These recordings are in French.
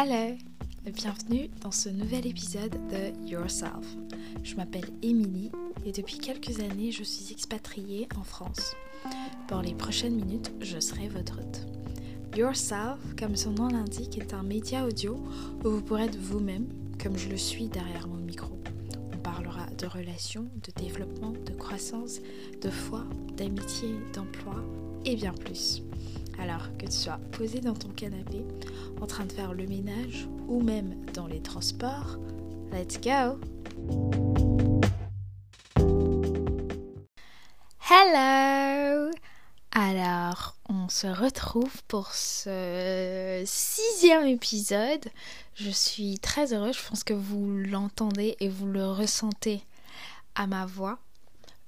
Hello Bienvenue dans ce nouvel épisode de Yourself. Je m'appelle Émilie et depuis quelques années je suis expatriée en France. Pour les prochaines minutes, je serai votre hôte. Yourself, comme son nom l'indique, est un média audio où vous pourrez être vous-même, comme je le suis derrière mon micro. On parlera de relations, de développement, de croissance, de foi, d'amitié, d'emploi et bien plus. Alors que tu sois posé dans ton canapé, en train de faire le ménage ou même dans les transports, let's go! Hello! Alors, on se retrouve pour ce sixième épisode. Je suis très heureuse, je pense que vous l'entendez et vous le ressentez à ma voix.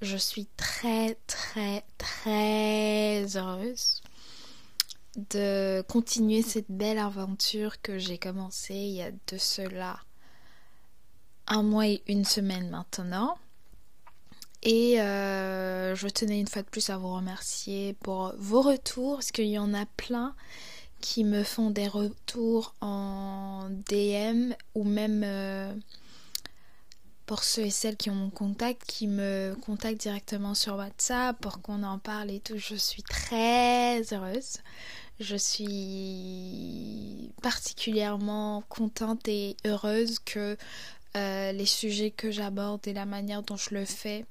Je suis très très très heureuse de continuer cette belle aventure que j'ai commencée il y a de cela un mois et une semaine maintenant. Et euh, je tenais une fois de plus à vous remercier pour vos retours, parce qu'il y en a plein qui me font des retours en DM ou même euh, pour ceux et celles qui ont mon contact, qui me contactent directement sur WhatsApp pour qu'on en parle et tout. Je suis très heureuse. Je suis particulièrement contente et heureuse que euh, les sujets que j'aborde et la manière dont je le fais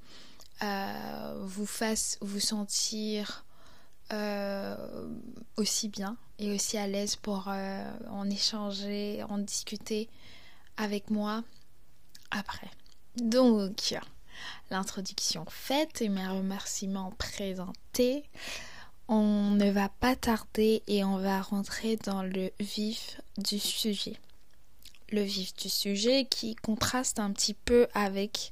euh, vous fassent vous sentir euh, aussi bien et aussi à l'aise pour en échanger, en discuter avec moi après. Donc, l'introduction faite et mes remerciements présentés, on ne va pas tarder et on va rentrer dans le vif du sujet le vif du sujet qui contraste un petit peu avec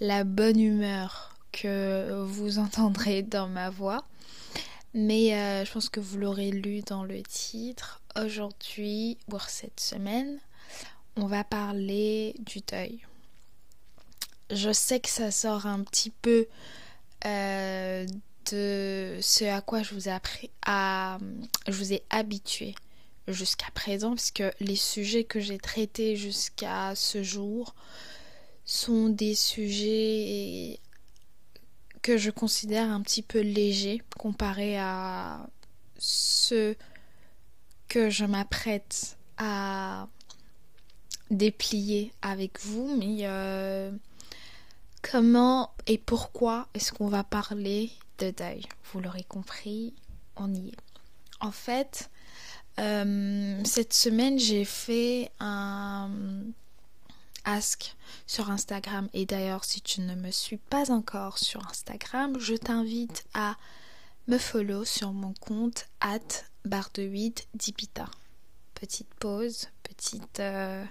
la bonne humeur que vous entendrez dans ma voix. Mais euh, je pense que vous l'aurez lu dans le titre. Aujourd'hui, pour cette semaine, on va parler du deuil. Je sais que ça sort un petit peu euh, de ce à quoi je vous ai appris à, je vous ai habitué jusqu'à présent, puisque les sujets que j'ai traités jusqu'à ce jour sont des sujets que je considère un petit peu légers comparé à ceux que je m'apprête à déplier avec vous, mais euh, comment et pourquoi est-ce qu'on va parler de deuil? Vous l'aurez compris, on y est. En fait, euh, cette semaine, j'ai fait un ask sur Instagram. Et d'ailleurs, si tu ne me suis pas encore sur Instagram, je t'invite à me follow sur mon compte at barre de 8 dipita. Petite pause, petite euh,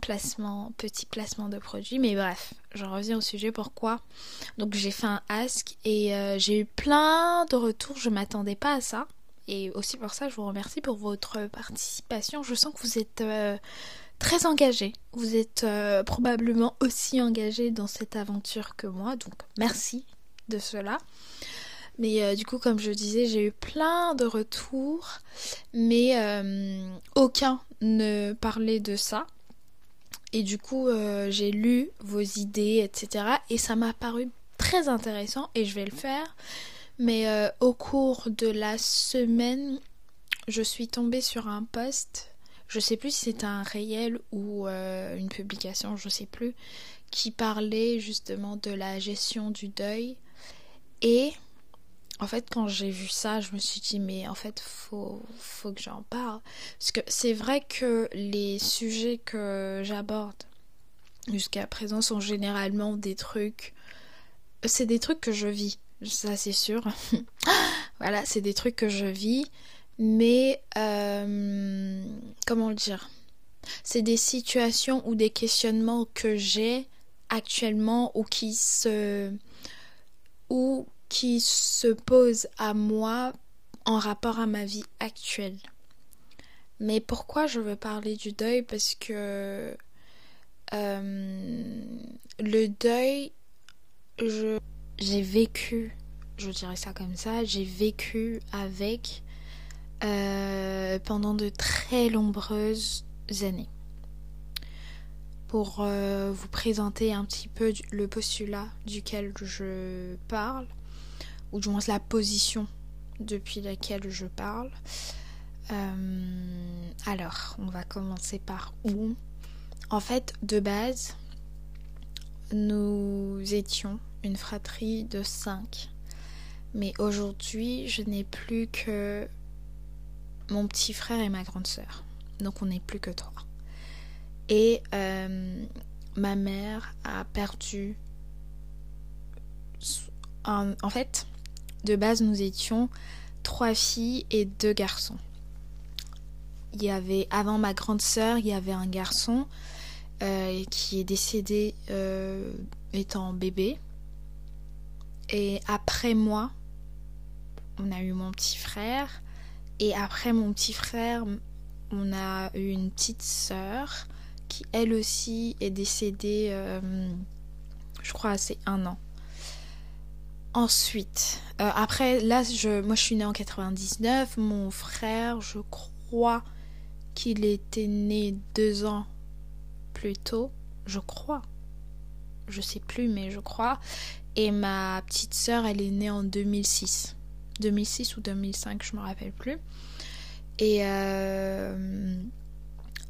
placement, petit placement de produit. Mais bref, je reviens au sujet. Pourquoi Donc j'ai fait un ask et euh, j'ai eu plein de retours. Je m'attendais pas à ça. Et aussi pour ça, je vous remercie pour votre participation. Je sens que vous êtes euh, très engagé. Vous êtes euh, probablement aussi engagé dans cette aventure que moi. Donc merci de cela. Mais du coup, comme je disais, j'ai eu plein de retours, mais aucun ne parlait de ça. Et du coup, j'ai lu vos idées, etc. Et ça m'a paru très intéressant et je vais le faire. Mais euh, au cours de la semaine, je suis tombée sur un post, je sais plus si c'était un réel ou euh, une publication, je sais plus, qui parlait justement de la gestion du deuil. Et en fait, quand j'ai vu ça, je me suis dit, mais en fait, faut, faut que j'en parle. Parce que c'est vrai que les sujets que j'aborde jusqu'à présent sont généralement des trucs. C'est des trucs que je vis ça c'est sûr. voilà, c'est des trucs que je vis, mais euh, comment le dire? C'est des situations ou des questionnements que j'ai actuellement ou qui se ou qui se posent à moi en rapport à ma vie actuelle. Mais pourquoi je veux parler du deuil? Parce que euh, le deuil, je j'ai vécu, je dirais ça comme ça, j'ai vécu avec euh, pendant de très nombreuses, années. Pour euh, vous présenter un petit peu le postulat duquel je parle, ou du moins la position depuis laquelle je parle. Euh, alors, on va commencer par où? En fait, de base, nous étions une fratrie de cinq. Mais aujourd'hui, je n'ai plus que mon petit frère et ma grande sœur. Donc on n'est plus que trois. Et euh, ma mère a perdu... En, fait, de base, nous étions trois filles et deux garçons. Il y avait, avant ma grande sœur, il y avait un garçon euh, qui est décédé euh, étant bébé. Et après moi, on a eu mon petit frère. Et après mon petit frère, on a eu une petite sœur qui elle aussi est décédée, euh, je crois, c'est un an. Ensuite, euh, après, là, je, moi je suis née en 99. Mon frère, je crois qu'il était né deux ans plus tôt. Je crois. Je sais plus, mais je crois. Et ma petite sœur, elle est née en 2006. 2006 ou 2005, je me rappelle plus. Et euh,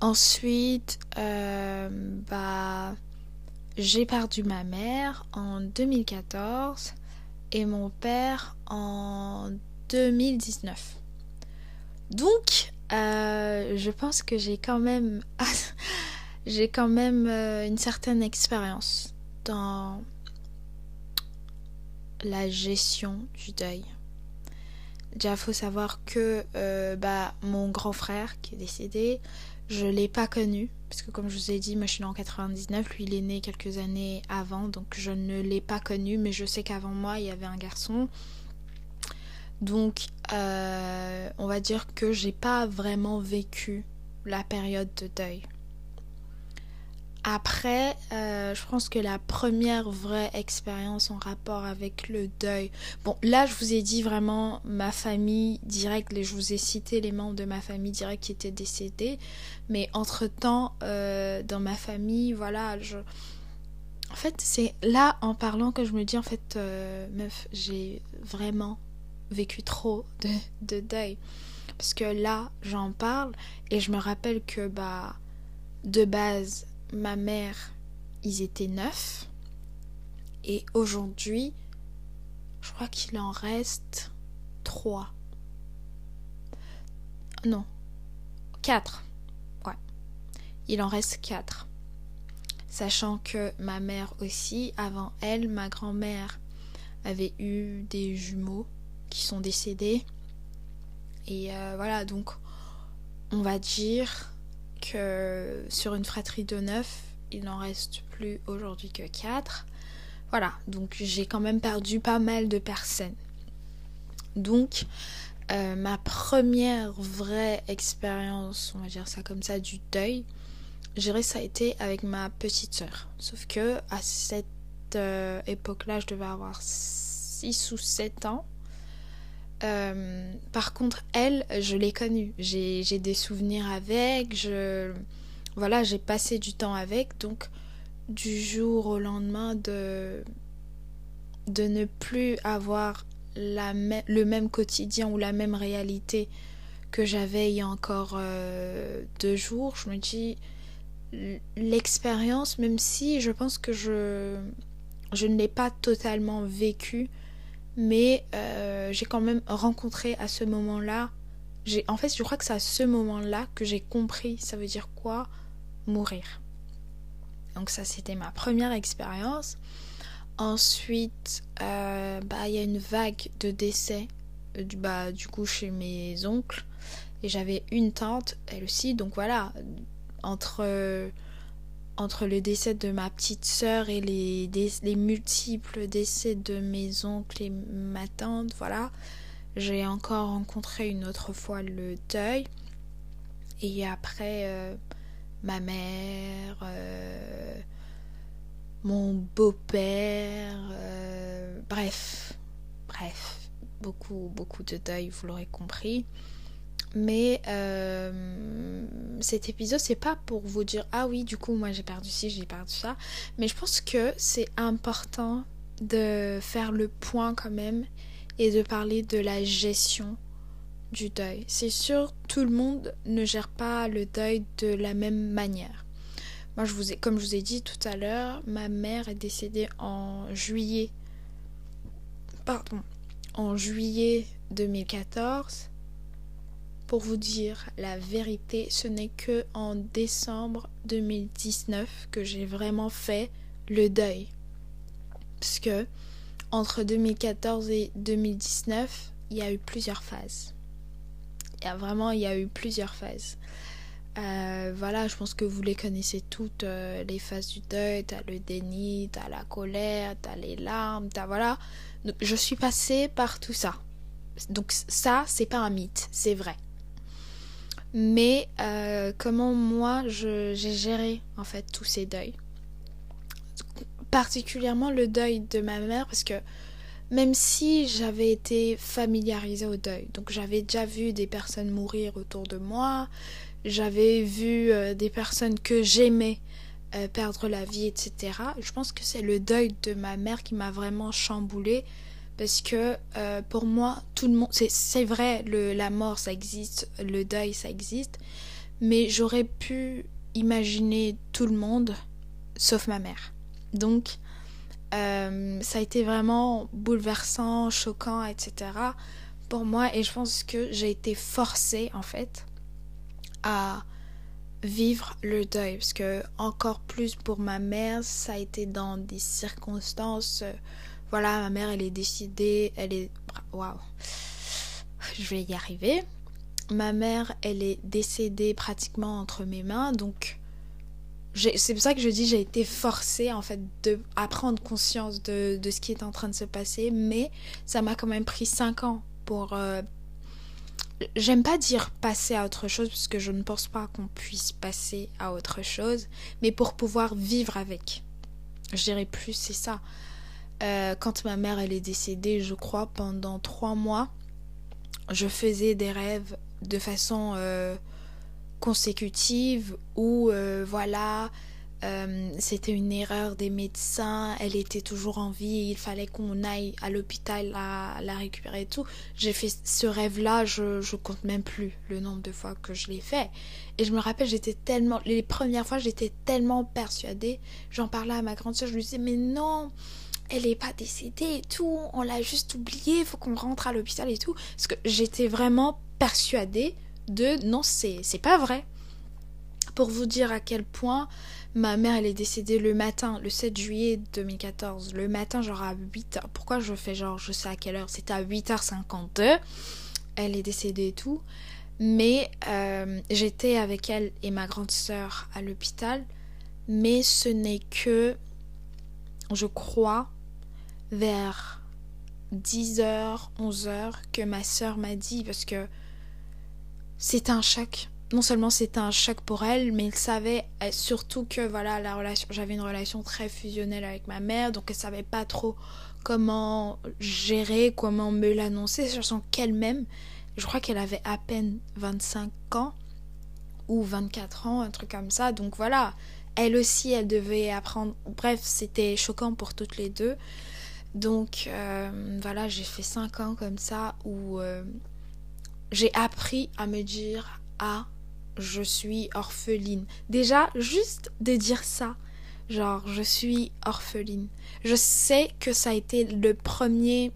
ensuite, euh, bah, j'ai perdu ma mère en 2014 mon père en 2019. Donc, euh, je pense que j'ai quand même, j'ai quand même une certaine expérience dans la gestion du deuil. Déjà, faut savoir que euh, bah, mon grand frère qui est décédé, je l'ai pas connu. Parce que comme je vous ai dit, moi je suis née en 99, lui il est né quelques années avant, donc je ne l'ai pas connu, mais je sais qu'avant moi il y avait un garçon. Donc euh, on va dire que j'ai pas vraiment vécu la période de deuil. Après, euh, je pense que la première vraie expérience en rapport avec le deuil. Bon, là, je vous ai dit vraiment ma famille directe, je vous ai cité les membres de ma famille directe qui étaient décédés. Mais entre-temps, euh, dans ma famille, voilà, je. En fait, c'est là, en parlant, que je me dis, en fait, euh, meuf, j'ai vraiment vécu trop de, de deuil. Parce que là, j'en parle et je me rappelle que, bah, de base, ma mère, ils étaient neuf. Et aujourd'hui, je crois qu'il en reste trois. Non, quatre. Ouais. Il en reste quatre. Sachant que ma mère aussi, avant elle, ma grand-mère avait eu des jumeaux qui sont décédés. Et euh, voilà, donc on va dire que sur une fratrie de neuf, il n'en reste plus aujourd'hui que quatre. Voilà, donc j'ai quand même perdu pas mal de personnes. Donc, euh, ma première vraie expérience, on va dire ça comme ça, du deuil, je dirais ça a été avec ma petite sœur. Sauf que à cette euh, époque-là, je devais avoir 6 ou 7 ans. Euh, par contre, elle, je l'ai connue. J'ai des souvenirs avec. Je, voilà, j'ai passé du temps avec. Donc, du jour au lendemain, de, de ne plus avoir le même quotidien ou la même réalité que j'avais il y a encore euh, deux jours, je me dis l'expérience, même si je pense que je, je ne l'ai pas totalement vécue, mais euh, j'ai quand même rencontré à ce moment-là. En fait, je crois que c'est à ce moment-là que j'ai compris ça veut dire quoi mourir. Donc ça, c'était ma première expérience. Ensuite, euh, bah, il y a une vague de décès euh, bah, du coup chez mes oncles. Et j'avais une tante, elle aussi. Donc voilà, entre entre le décès de ma petite sœur et les, les multiples décès de mes oncles et ma tante, voilà, j'ai encore rencontré une autre fois le deuil. Et après, euh, ma mère, euh, mon beau-père, euh, bref, bref, beaucoup, beaucoup de deuil, vous l'aurez compris. Mais euh, cet épisode, c'est pas pour vous dire ah oui, du coup, moi j'ai perdu ci, j'ai perdu ça. Mais je pense que c'est important de faire le point quand même et de parler de la gestion du deuil. C'est sûr, tout le monde ne gère pas le deuil de la même manière. Moi, je vous ai, comme je vous ai dit tout à l'heure, ma mère est décédée en juillet. Pardon. En juillet 2014. Pour vous dire la vérité, ce n'est que en décembre 2019 que j'ai vraiment fait le deuil. Parce que entre 2014 et 2019, il y a eu plusieurs phases. Il y a vraiment, il y a eu plusieurs phases. Euh, voilà, je pense que vous les connaissez toutes, euh, les phases du deuil, t'as le déni, t'as la colère, t'as les larmes, t'as voilà. Je suis passée par tout ça. Donc ça, c'est pas un mythe, c'est vrai. Mais euh, comment moi j'ai géré en fait tous ces deuils Particulièrement le deuil de ma mère parce que même si j'avais été familiarisée au deuil, donc j'avais déjà vu des personnes mourir autour de moi, j'avais vu euh, des personnes que j'aimais euh, perdre la vie, etc. Je pense que c'est le deuil de ma mère qui m'a vraiment chamboulée parce que euh, pour moi, tout le monde, c'est vrai, le, la mort ça existe, le deuil ça existe, mais j'aurais pu imaginer tout le monde sauf ma mère. Donc, ça a été vraiment bouleversant, choquant, etc. pour moi et je pense que j'ai été forcée en fait à vivre le deuil parce que encore plus pour ma mère ça a été dans des circonstances euh, voilà ma mère elle est décidée elle est waouh je vais y arriver ma mère elle est décédée pratiquement entre mes mains donc c'est pour ça que je dis j'ai été forcée en fait de à prendre conscience de, ce qui est en train de se passer mais ça m'a quand même pris 5 ans pour euh, J'aime pas dire passer à autre chose parce que je ne pense pas qu'on puisse passer à autre chose, mais pour pouvoir vivre avec. Je dirais plus, c'est ça. Euh, quand ma mère elle est décédée, je crois pendant trois mois, je faisais des rêves de façon euh, consécutive où euh, voilà c'était une erreur des médecins, elle était toujours en vie, il fallait qu'on aille à l'hôpital la, récupérer et tout. J'ai fait ce rêve-là, je, je compte même plus le nombre de fois que je l'ai fait. Et je me rappelle, j'étais tellement, les premières fois, j'étais tellement persuadée. J'en parlais à ma grande soeur, je lui disais, mais non, elle est pas décédée et tout, on l'a juste oublié, il faut qu'on rentre à l'hôpital et tout. Parce que j'étais vraiment persuadée de, non, c'est pas vrai. Pour vous dire à quel point Ma mère, elle est décédée le matin, le 7 juillet 2014. Le matin, genre à 8h. Pourquoi je fais genre, je sais à quelle heure C'était à 8h52. Elle est décédée et tout. Mais euh, j'étais avec elle et ma grande sœur à l'hôpital. Mais ce n'est que, je crois, vers 10h, 11h que ma sœur m'a dit parce que c'est un choc non seulement c'était un choc pour elle, mais elle savait surtout que voilà la relation, j'avais une relation très fusionnelle avec ma mère, donc elle savait pas trop comment gérer, comment me l'annoncer, sachant qu'elle-même, je crois qu'elle avait à peine 25 ans ou 24 ans, un truc comme ça, donc voilà, elle aussi, elle devait apprendre. Bref, c'était choquant pour toutes les deux. Donc euh, voilà, j'ai fait 5 ans comme ça où euh, j'ai appris à me dire ah je suis orpheline. Déjà, juste de dire ça, genre je suis orpheline. Je sais que ça a été le premier...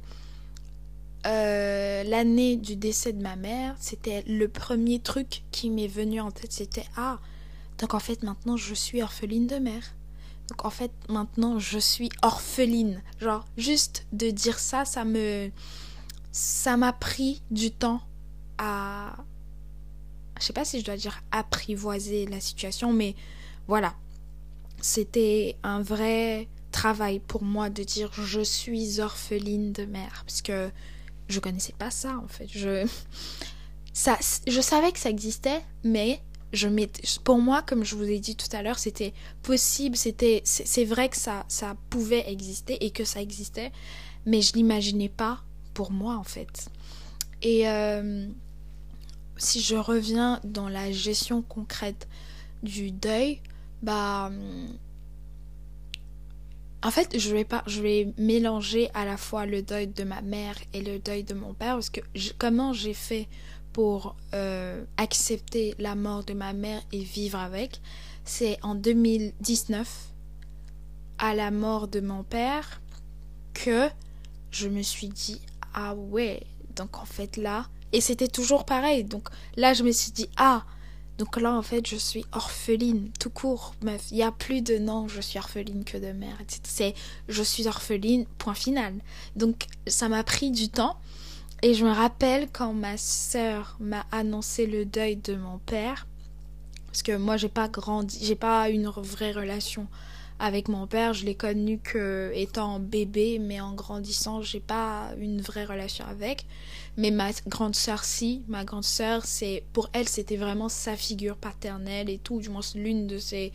Euh, l'année du décès de ma mère, c'était le premier truc qui m'est venu en tête, c'était ah, donc en fait maintenant je suis orpheline de mère. Donc en fait maintenant je suis orpheline. Genre juste de dire ça, ça me ça m'a pris du temps à je sais pas si je dois dire apprivoiser la situation, mais voilà. C'était un vrai travail pour moi de dire je suis orpheline de mère parce que je connaissais pas ça en fait. Je ça je savais que ça existait mais pour moi comme je vous ai dit tout à l'heure, c'était possible, c'était c'est vrai que ça ça pouvait exister et que ça existait mais je l'imaginais pas pour moi en fait. Et euh, si je reviens dans la gestion concrète du deuil, bah en fait, je vais pas je vais mélanger à la fois le deuil de ma mère et le deuil de mon père parce que comment j'ai fait pour euh, accepter la mort de ma mère et vivre avec, c'est en 2019 à la mort de mon père que je me suis dit ah ouais, donc en fait là et c'était toujours pareil. Donc là je me suis dit ah donc là, en fait, je suis orpheline, tout court, meuf. Il n'y a plus de non, je suis orpheline que de mère. C'est je suis orpheline, point final. Donc ça m'a pris du temps. Et je me rappelle quand ma sœur m'a annoncé le deuil de mon père, parce que moi j'ai pas grandi, j'ai pas une vraie relation avec mon père, je l'ai connu que étant bébé, mais en grandissant, j'ai pas une vraie relation avec. Mais ma grande sœur, si, ma grande sœur, c'est pour elle, c'était vraiment sa figure paternelle et tout, du moins l'une de ses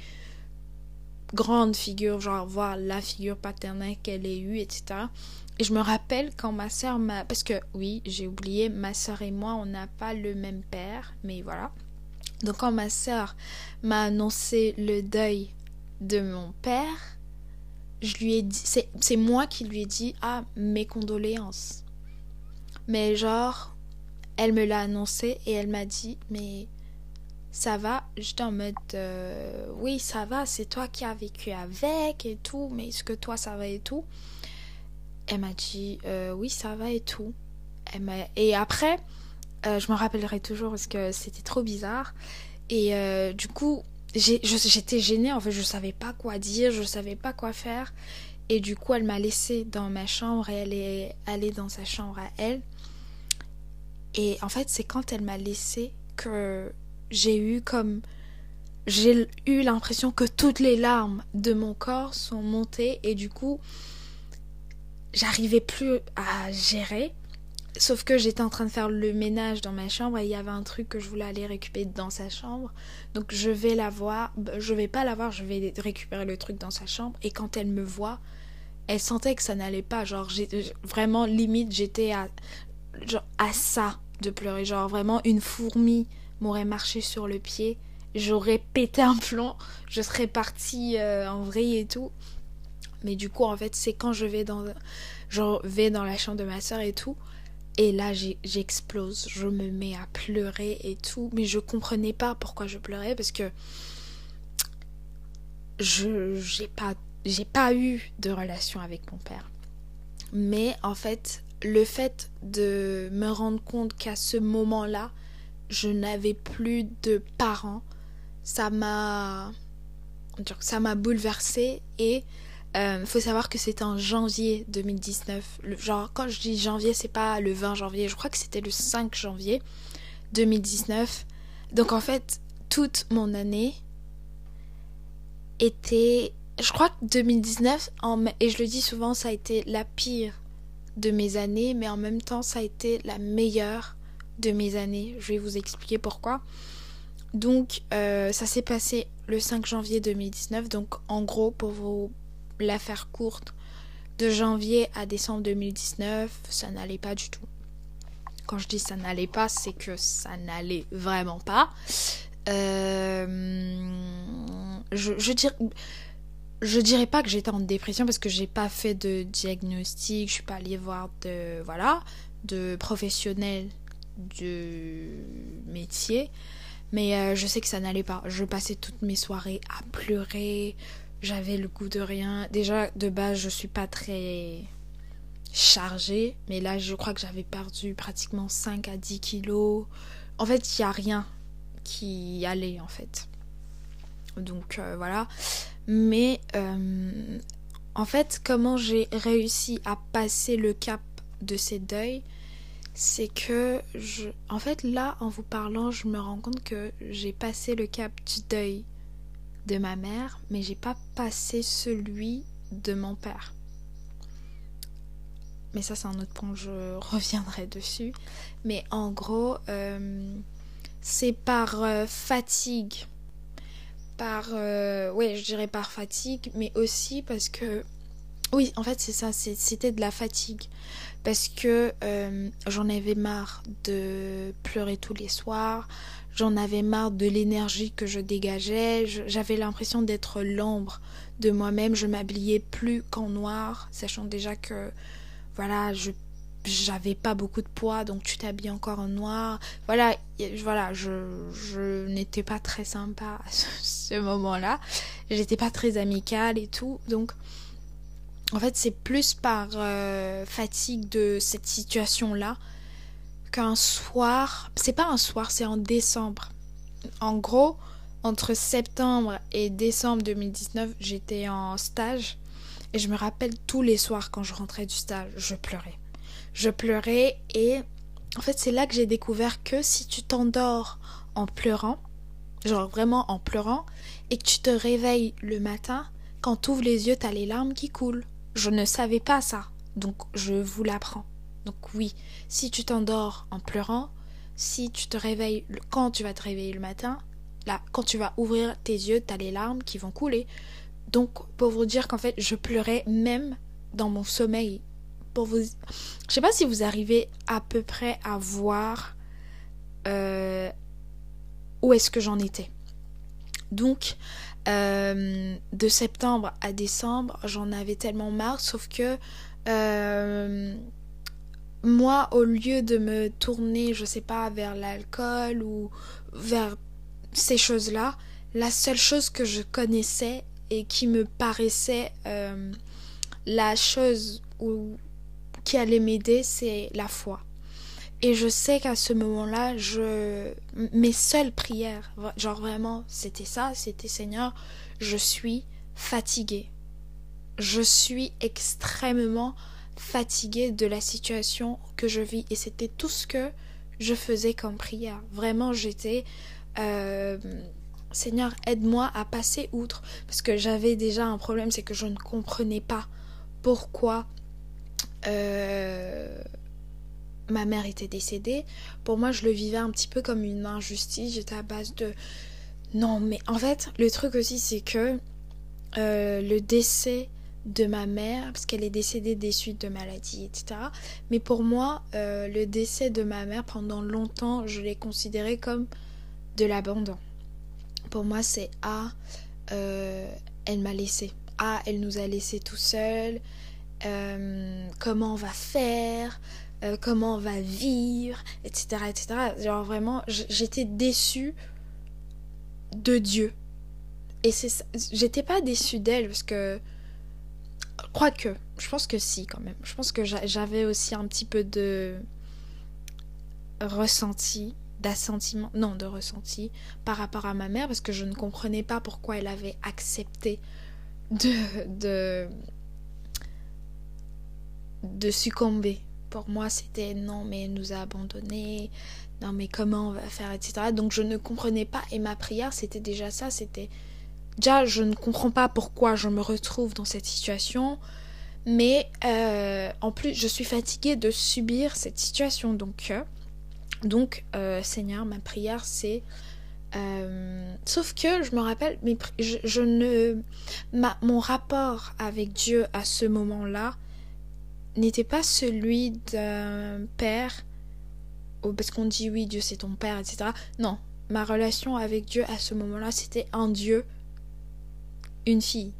grandes figures, genre voir la figure paternelle qu'elle ait eue, etc. Et je me rappelle quand ma sœur m'a, parce que oui, j'ai oublié, ma sœur et moi, on n'a pas le même père, mais voilà. Donc quand ma sœur m'a annoncé le deuil de mon père, je lui ai dit, c'est moi qui lui ai dit, ah, mes condoléances. Mais genre, elle me l'a annoncé et elle m'a dit, mais ça va J'étais en mode, euh, oui, ça va, c'est toi qui as vécu avec et tout, mais est-ce que toi ça va et tout? Elle m'a dit, euh, oui, ça va et tout. Elle et après, euh, je me rappellerai toujours parce que c'était trop bizarre. Et du coup, j'étais gênée, en fait, je savais pas quoi dire, je savais pas quoi faire. Et du coup, elle m'a laissée dans ma chambre et elle est allée dans sa chambre à elle. Et en fait, c'est quand elle m'a laissée que j'ai eu comme. J'ai eu l'impression que toutes les larmes de mon corps sont montées et du coup, j'arrivais plus à gérer. Sauf que j'étais en train de faire le ménage dans ma chambre et il y avait un truc que je voulais aller récupérer dans sa chambre. Donc je vais la voir, bah, je vais pas la voir, je vais récupérer le truc dans sa chambre et quand elle me voit, elle sentait que ça n'allait pas, genre vraiment limite j'étais à à ça de pleurer, genre vraiment une fourmi m'aurait marché sur le pied, j'aurais pété un plomb, je serais partie euh, en vrille et tout. Mais du coup en fait, c'est quand je vais dans la chambre de ma soeur et tout, et là, j'explose, je me mets à pleurer et tout, mais je comprenais pas pourquoi je pleurais parce que je j'ai pas j'ai pas eu de relation avec mon père. Mais en fait, le fait de me rendre compte qu'à ce moment-là, je n'avais plus de parents, ça m'a ça bouleversée et il euh, faut savoir que c'était en janvier 2019. Le, genre, quand je dis janvier, c'est pas le 20 janvier, je crois que c'était le 5 janvier 2019. Donc en fait, toute mon année était. Je crois que 2019, en, et je le dis souvent, ça a été la pire de mes années, mais en même temps, ça a été la meilleure de mes années. Je vais vous expliquer pourquoi. Donc, euh, ça s'est passé le 5 janvier 2019. Donc, en gros, pour vous l'affaire courte, de janvier à décembre 2019, ça n'allait pas du tout. Quand je dis ça n'allait pas, c'est que ça n'allait vraiment pas. Euh, je, dirais, je dirais pas que j'étais en dépression parce que j'ai pas fait de diagnostic, je suis pas allée voir de voilà de professionnels du métier, mais euh, je sais que ça n'allait pas. Je passais toutes mes soirées à pleurer, j'avais le goût de rien. Déjà, de base, je suis pas très chargée, mais là, je crois que j'avais perdu pratiquement 5 à 10 kilos. En fait, il n'y a rien qui allait, en fait. Donc, euh, voilà. Mais, euh, en fait, comment j'ai réussi à passer le cap de ces deuils, c'est que je... En fait, là, en vous parlant, je me rends compte que j'ai passé le cap du deuil de ma mère, mais j'ai pas passé celui de mon père. Mais ça, c'est un autre point, je reviendrai dessus. Mais en gros, euh, c'est par euh, fatigue. Par. Euh, oui, je dirais par fatigue, mais aussi parce que Oui, en fait, c'est ça, c'était de la fatigue. Parce que euh, j'en avais marre de pleurer tous les soirs, j'en avais marre de l'énergie que je dégageais, j'avais l'impression d'être l'ombre de moi-même, je m'habillais plus qu'en noir, sachant déjà que, voilà, j'avais pas beaucoup de poids, donc tu t'habilles encore en noir. Voilà, voilà, je, je n'étais pas très sympa à ce, moment-là. J'étais pas très amicale et tout, donc en fait, c'est plus par euh, fatigue de cette situation-là qu'un soir. C'est pas un soir, c'est en décembre. En gros, entre septembre et décembre 2019, j'étais en stage. Et je me rappelle tous les soirs quand je rentrais du stage, je pleurais. Je pleurais et en fait, c'est là que j'ai découvert que si tu t'endors en pleurant, genre vraiment en pleurant, et que tu te réveilles le matin, quand tu ouvres les yeux, t'as les larmes qui coulent. Je ne savais pas ça, donc je vous l'apprends. Donc oui, si tu t'endors en pleurant, si tu te réveilles quand tu vas te réveiller le matin, là, quand tu vas ouvrir tes yeux, tu as les larmes qui vont couler. Donc pour vous dire qu'en fait, je pleurais même dans mon sommeil. Pour vous, je sais pas si vous arrivez à peu près à voir euh, où est-ce que j'en étais. Donc euh, de septembre à décembre, j'en avais tellement marre, sauf que euh, moi, au lieu de me tourner, je sais pas, vers l'alcool ou vers ces choses-là, la seule chose que je connaissais et qui me paraissait euh, la chose qui allait m'aider, c'est la foi. Et je sais qu'à ce moment-là, mes seules prières, genre vraiment, c'était ça, c'était Seigneur, je suis fatiguée. Je suis extrêmement fatiguée de la situation que je vis et c'était tout ce que je faisais comme prière. Vraiment, j'étais euh, Seigneur, aide-moi à passer outre parce que j'avais déjà un problème, c'est que je ne comprenais pas pourquoi euh, ma mère était décédée, pour moi, je le vivais un petit peu comme une injustice. J'étais à base de. Non, mais en fait, le truc aussi, c'est que euh, le décès de ma mère, parce qu'elle est décédée des suites de maladies, etc. Mais pour moi, euh, le décès de ma mère, pendant longtemps, je l'ai considéré comme de l'abandon. Pour moi, c'est Ah, euh, elle m'a laissé. Ah, elle nous a laissés tout seuls. comment on va faire? Euh, comment on va vivre, etc., etc. Genre vraiment, j'étais déçue de Dieu. Et c'est j'étais pas déçue d'elle parce que que je pense que si quand même. Je pense que j'avais aussi un petit peu de ressenti, d'assentiment, non, de ressenti par rapport à ma mère parce que je ne comprenais pas pourquoi elle avait accepté de de de succomber pour moi, c'était non, mais nous a abandonnés, non, mais comment on va faire, etc. Donc je ne comprenais pas. Et ma prière, c'était déjà ça, c'était déjà, je ne comprends pas pourquoi je me retrouve dans cette situation. Mais euh, en plus, je suis fatiguée de subir cette situation. Donc, euh, donc euh, Seigneur, ma prière, c'est... sauf que je me rappelle, mais je, ne... Ma, mon rapport avec Dieu à ce moment-là, n'était pas celui d'un père, parce qu'on dit oui, Dieu c'est ton père, etc. Non, ma relation avec Dieu à ce moment-là, c'était un Dieu, une fille.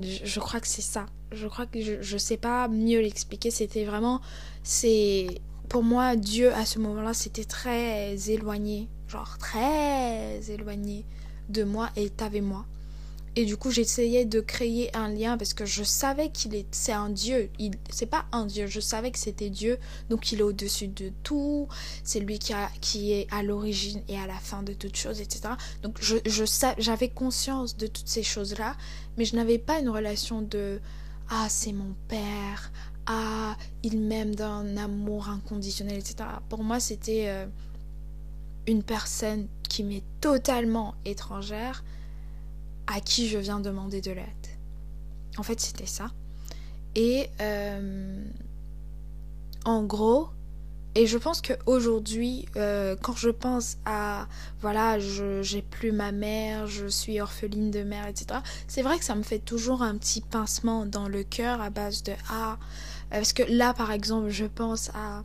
Je, crois que c'est ça. Je crois que je, ne sais pas mieux l'expliquer. C'était vraiment, c'est pour moi Dieu à ce moment-là, c'était très éloigné, genre très éloigné de moi et t'avais moi. Et du coup, j'essayais de créer un lien parce que je savais qu'il est, c'est un Dieu. Il, c'est pas un Dieu. Je savais que c'était Dieu. Donc, il est au-dessus de tout. C'est lui qui a, qui est à l'origine et à la fin de toutes choses, etc. Donc, je, je j'avais conscience de toutes ces choses-là, mais je n'avais pas une relation de, ah, c'est mon père. Ah, il m'aime d'un amour inconditionnel, etc. Pour moi, c'était euh, une personne qui m'est totalement étrangère à qui je viens demander de l'aide. En fait, c'était ça. Et euh, en gros, Et je pense qu'aujourd'hui, euh, quand je pense à, voilà, j'ai plus ma mère, je suis orpheline de mère, etc., c'est vrai que ça me fait toujours un petit pincement dans le cœur à base de Ah, parce que là, par exemple, je pense à,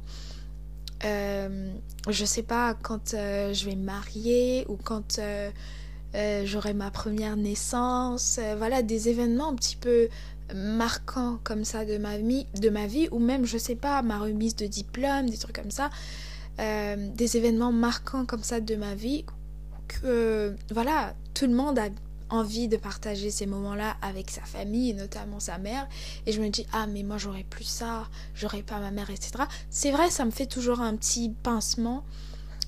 euh, je sais pas, quand euh, je vais me marier ou quand euh, j'aurai ma première naissance, voilà, des événements un petit peu marquants comme ça de ma vie, ou même, je sais pas, ma remise de diplôme, des trucs comme ça, des événements marquants comme ça de ma vie que, voilà, tout le monde a envie de partager ces moments-là avec sa famille, notamment sa mère. Et je me dis, ah, mais moi, j'aurais plus ça, j'aurais pas ma mère, etc. C'est vrai, ça me fait toujours un petit pincement.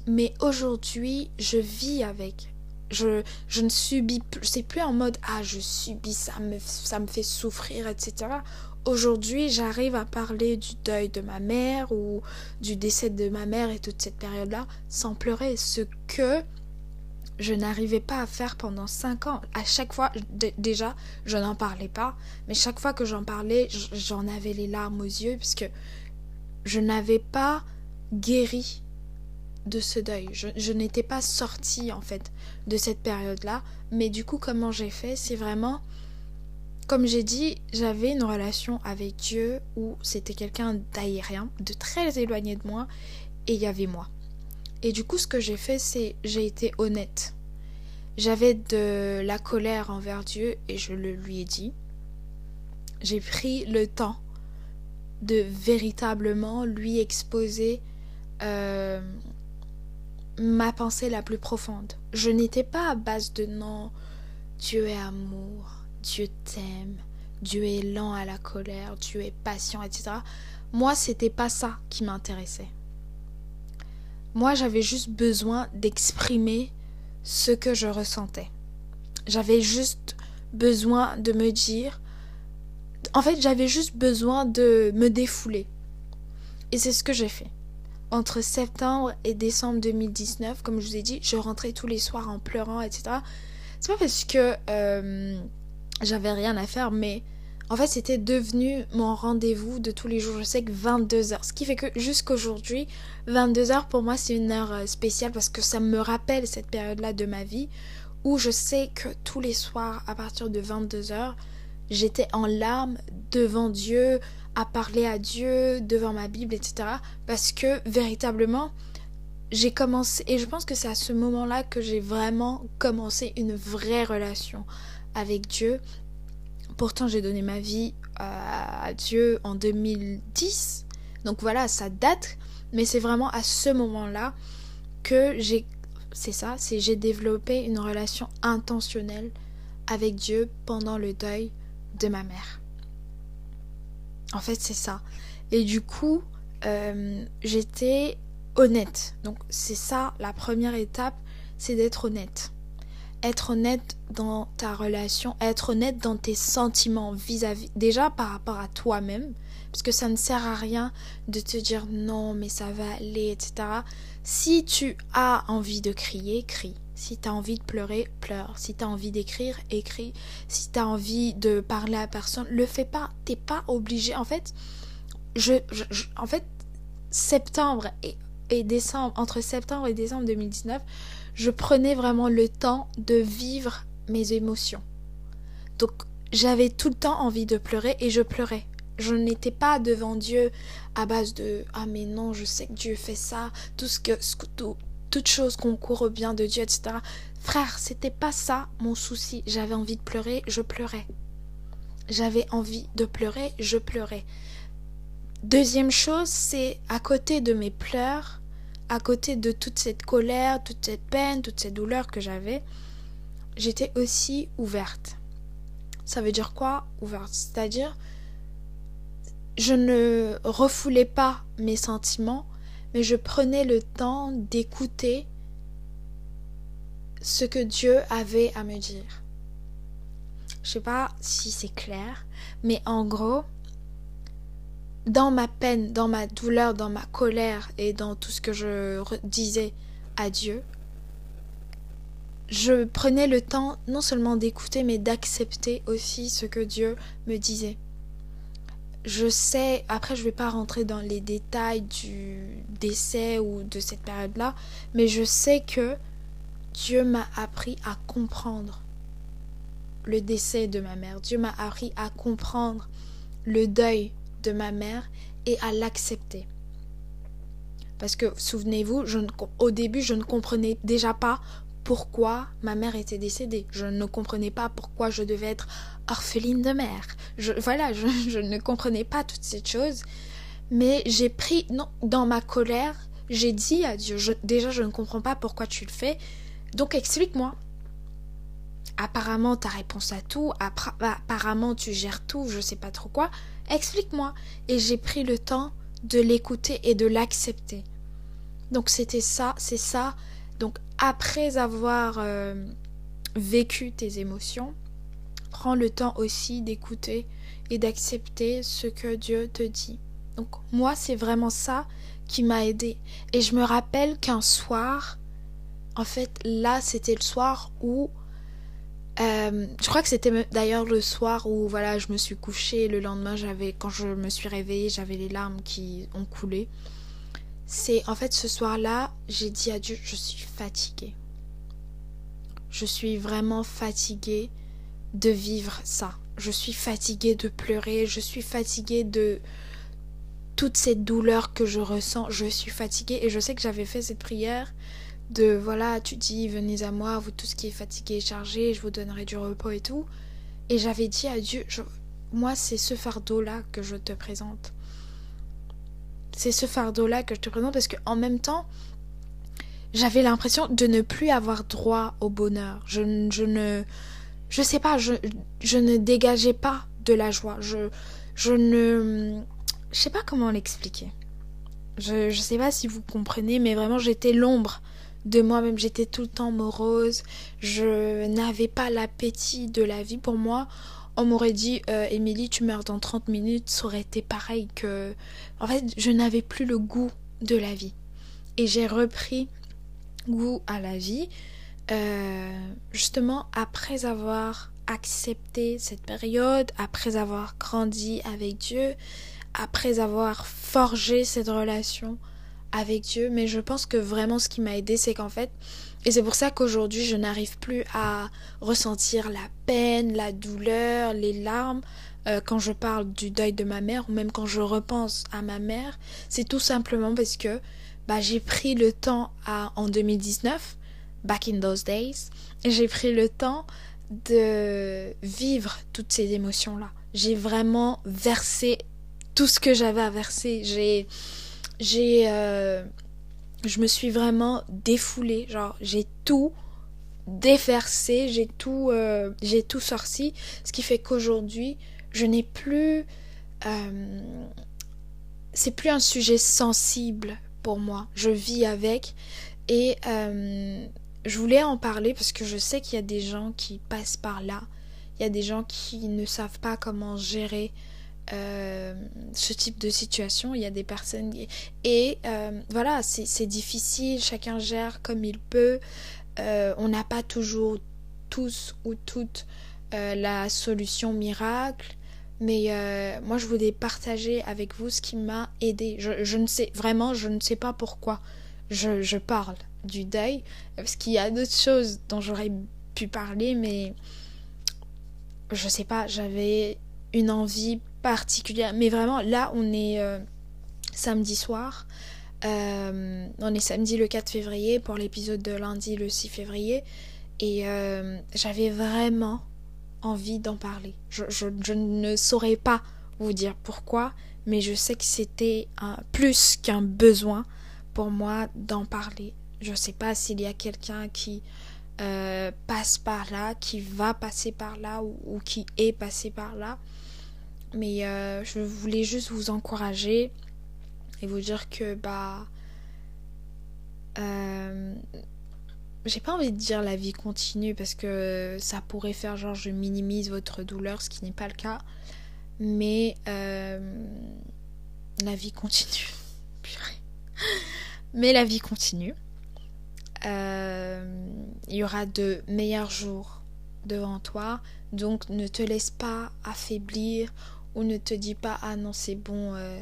Mais aujourd'hui, je vis avec. Je, je ne subis plus. C'est plus en mode, ah, je subis, ça me, ça me fait souffrir, etc. Aujourd'hui, j'arrive à parler du deuil de ma mère ou du décès de ma mère et toute cette période-là sans pleurer. Ce que je n'arrivais pas à faire pendant 5 ans. À chaque fois, déjà, je n'en parlais pas, mais chaque fois que j'en parlais, j'en avais les larmes aux yeux, puisque je n'avais pas guéri de ce deuil. Je, n'étais pas sortie, en fait, de cette période-là. Mais du coup, comment j'ai fait C'est vraiment, comme j'ai dit, j'avais une relation avec Dieu où c'était quelqu'un d'aérien, de très éloigné de moi, et il y avait moi. Et du coup, ce que j'ai fait, c'est j'ai été honnête. J'avais de la colère envers Dieu et je le lui ai dit. J'ai pris le temps de véritablement lui exposer euh, ma pensée la plus profonde. Je n'étais pas à base de non, Dieu est amour, Dieu t'aime, Dieu est lent à la colère, Dieu est patient, etc. Moi, c'était pas ça qui m'intéressait. Moi, j'avais juste besoin d'exprimer ce que je ressentais. J'avais juste besoin de me dire... En fait, j'avais juste besoin de me défouler. Et c'est ce que j'ai fait. Entre septembre et décembre 2019, comme je vous ai dit, je rentrais tous les soirs en pleurant, etc. C'est pas parce que euh, j'avais rien à faire, mais en fait, c'était devenu mon rendez-vous de tous les jours. Je sais que 22 heures. Ce qui fait que jusqu'aujourd'hui, 22 heures pour moi, c'est une heure euh, spéciale parce que ça me rappelle cette période-là de ma vie où je sais que tous les soirs, à partir de 22 heures, j'étais en larmes devant Dieu, à parler à Dieu, devant ma Bible, etc. Parce que véritablement, j'ai commencé, et je pense que c'est à ce moment-là que j'ai vraiment commencé une vraie relation avec Dieu Pourtant, j'ai donné ma vie à Dieu en 2010. Donc voilà, ça date. Mais c'est vraiment à ce moment-là que j'ai... C'est ça, c'est j'ai développé une relation intentionnelle avec Dieu pendant le deuil de ma mère. En fait, c'est ça. Et du coup, euh, j'étais honnête. Donc c'est ça, la première étape, c'est d'être honnête être honnête dans ta relation, être honnête dans tes sentiments vis-à-vis, déjà par rapport à toi-même, parce que ça ne sert à rien de te dire non, mais ça va aller, etc. Si tu as envie de crier, crie. Si tu as envie de pleurer, pleure. Si tu as envie d'écrire, écris. Si tu as envie de parler à personne, le fais pas. T'es pas obligé. En fait, je, en fait, septembre et, et décembre, entre septembre et décembre 2019, je prenais vraiment le temps de vivre mes émotions. Donc j'avais tout le temps envie de pleurer et je pleurais. Je n'étais pas devant Dieu à base de ah mais non je sais que Dieu fait ça tout ce que tout, toute chose concourt au bien de Dieu etc. Frère c'était pas ça mon souci. J'avais envie de pleurer je pleurais. J'avais envie de pleurer je pleurais. Deuxième chose c'est à côté de mes pleurs à côté de toute cette colère, toute cette peine, toute cette douleur que j'avais, j'étais aussi ouverte. Ça veut dire quoi ouverte? C'est-à-dire, je ne refoulais pas mes sentiments, mais je prenais le temps d'écouter ce que Dieu avait à me dire. Je sais pas si c'est clair, mais en gros, dans ma peine, dans ma douleur, dans ma colère et dans tout ce que je disais à Dieu, je prenais le temps non seulement d'écouter, mais d'accepter aussi ce que Dieu me disait. Je sais, après je vais pas rentrer dans les détails du décès ou de cette période-là, mais je sais que Dieu m'a appris à comprendre le décès de ma mère. Dieu m'a appris à comprendre le deuil de ma mère et à l'accepter. Parce que souvenez-vous, au début, je ne comprenais déjà pas pourquoi ma mère était décédée. Je ne comprenais pas pourquoi je devais être orpheline de mère. Voilà, je, ne comprenais pas toutes ces choses. Mais j'ai pris, non, dans ma colère, j'ai dit à Dieu, déjà je ne comprends pas pourquoi tu le fais, donc explique-moi. Apparemment, ta réponse à tout, apparemment, tu gères tout, je sais pas trop quoi, explique-moi. Et j'ai pris le temps de l'écouter et de l'accepter. Donc c'était ça, c'est ça. Donc après avoir euh, vécu tes émotions, prends le temps aussi d'écouter et d'accepter ce que Dieu te dit. Donc moi, c'est vraiment ça qui m'a aidé. Et je me rappelle qu'un soir, en fait, là, c'était le soir où euh, je crois que c'était d'ailleurs le soir où voilà, je me suis couchée. Le lendemain, j'avais, quand je me suis réveillée, j'avais les larmes qui ont coulé. C'est en fait ce soir-là, j'ai dit à Dieu, je suis fatiguée. Je suis vraiment fatiguée de vivre ça. Je suis fatiguée de pleurer, je suis fatiguée de toute cette douleur que je ressens. Je suis fatiguée et je sais que j'avais fait cette prière de voilà, tu dis venez à moi, vous tous qui est fatigué et chargé, je vous donnerai du repos et tout. Et j'avais dit à Dieu, moi c'est ce fardeau-là que je te présente. C'est ce fardeau-là que je te présente parce qu'en même temps, j'avais l'impression de ne plus avoir droit au bonheur. Je, je ne. Sais pas, je, ne dégageais pas de la joie. Je, je ne. Sais pas comment l'expliquer. Je, je sais pas si vous comprenez, mais vraiment j'étais l'ombre de moi-même. J'étais tout le temps morose. Je n'avais pas l'appétit de la vie. Pour moi, on m'aurait dit euh, Émilie, tu meurs dans 30 minutes. Ça aurait été pareil que. En fait, je n'avais plus le goût de la vie. Et j'ai repris goût à la vie. Euh, justement après avoir accepté cette période, après avoir grandi avec Dieu, après avoir forgé cette relation avec Dieu, mais je pense que vraiment ce qui m'a aidé, c'est qu'en fait, et c'est pour ça qu'aujourd'hui je n'arrive plus à ressentir la peine, la douleur, les larmes euh, quand je parle du deuil de ma mère ou même quand je repense à ma mère, c'est tout simplement parce que bah, j'ai pris le temps à, en 2019, back in those days, j'ai pris le temps de vivre toutes ces émotions-là. J'ai vraiment versé tout ce que j'avais à verser. J'ai j'ai euh, je me suis vraiment défoulée. Genre j'ai tout déversé j'ai tout euh, tout sorti. Ce qui fait qu'aujourd'hui je n'ai plus euh, c'est plus un sujet sensible pour moi. Je vis avec. Et je voulais en parler parce que je sais qu'il y a des gens qui passent par là. Il y a des gens qui ne savent pas comment gérer euh, ce type de situation. Il y a des personnes et euh, voilà, c'est difficile. Chacun gère comme il peut. Euh, on n'a pas toujours tous ou toutes la solution miracle. Mais moi, je voulais partager avec vous ce qui m'a aidé. Je, ne sais vraiment, je ne sais pas pourquoi je, je parle du deuil, parce qu'il y a d'autres choses dont j'aurais pu parler, mais je sais pas, j'avais une envie particulière. Mais vraiment, là, on est euh, samedi soir. Euh, on est samedi le 4 février pour l'épisode de lundi le 6 février. Et euh, j'avais vraiment envie d'en parler. Je, je, ne saurais pas vous dire pourquoi, mais je sais que c'était plus qu'un besoin pour moi d'en parler. Je ne sais pas s'il y a quelqu'un qui passe par là, qui va passer par là ou qui est passé par là. Mais euh, je voulais juste vous encourager et vous dire que bah euh, j'ai pas envie de dire la vie continue parce que ça pourrait faire genre je minimise votre douleur, ce qui n'est pas le cas. Mais euh, la vie continue. Mais la vie continue. il y aura de meilleurs jours devant toi. Donc ne te laisse pas affaiblir ou ne te dis pas ah non c'est bon euh,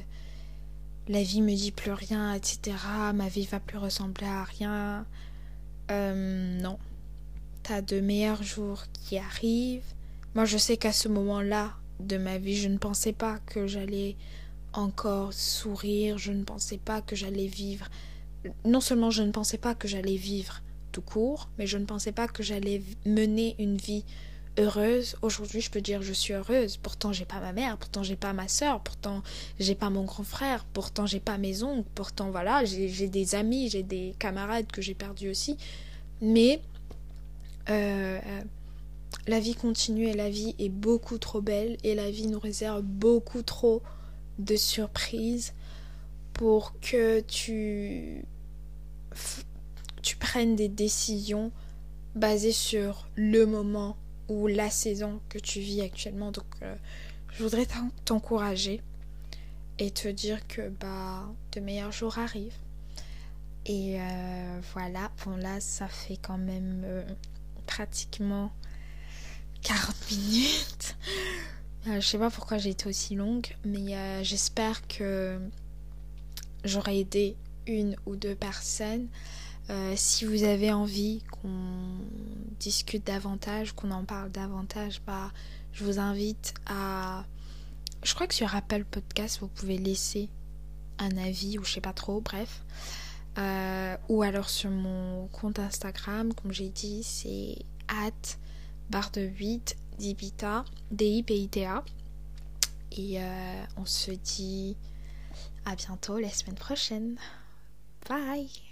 la vie me dit plus rien etc ma vie va plus ressembler à rien. Euh, non. T'as de meilleurs jours qui arrivent. Moi je sais qu'à ce moment là de ma vie je ne pensais pas que j'allais encore sourire je ne pensais pas que j'allais vivre. Non seulement je ne pensais pas que j'allais vivre tout court mais je ne pensais pas que j'allais mener une vie heureuse. Aujourd'hui, je peux dire je suis heureuse. Pourtant, j'ai pas ma mère, pourtant j'ai pas ma soeur, pourtant j'ai pas mon grand frère, pourtant j'ai pas mes oncles, pourtant voilà, j'ai des amis, j'ai des camarades que j'ai perdus aussi. Mais euh, la vie continue et la vie est beaucoup trop belle et la vie nous réserve beaucoup trop de surprises pour que tu tu prennes des décisions basées sur le moment ou la saison que tu vis actuellement. Donc, euh, je voudrais t'encourager et te dire que bah, de meilleurs jours arrivent. Et euh, voilà, bon là, ça fait quand même euh, pratiquement 40 minutes. je sais pas pourquoi j'ai été aussi longue, mais j'espère que j'aurai aidé une ou deux personnes. Euh, si vous avez envie qu'on discute davantage, qu'on en parle davantage, bah, je vous invite à... Je crois que sur Apple Podcast, vous pouvez laisser un avis ou je sais pas trop, bref. Euh, ou alors sur mon compte Instagram, comme j'ai dit, c'est at barre de 8 dibita, D-I-P-I-T-A. Et euh, on se dit à bientôt la semaine prochaine. Bye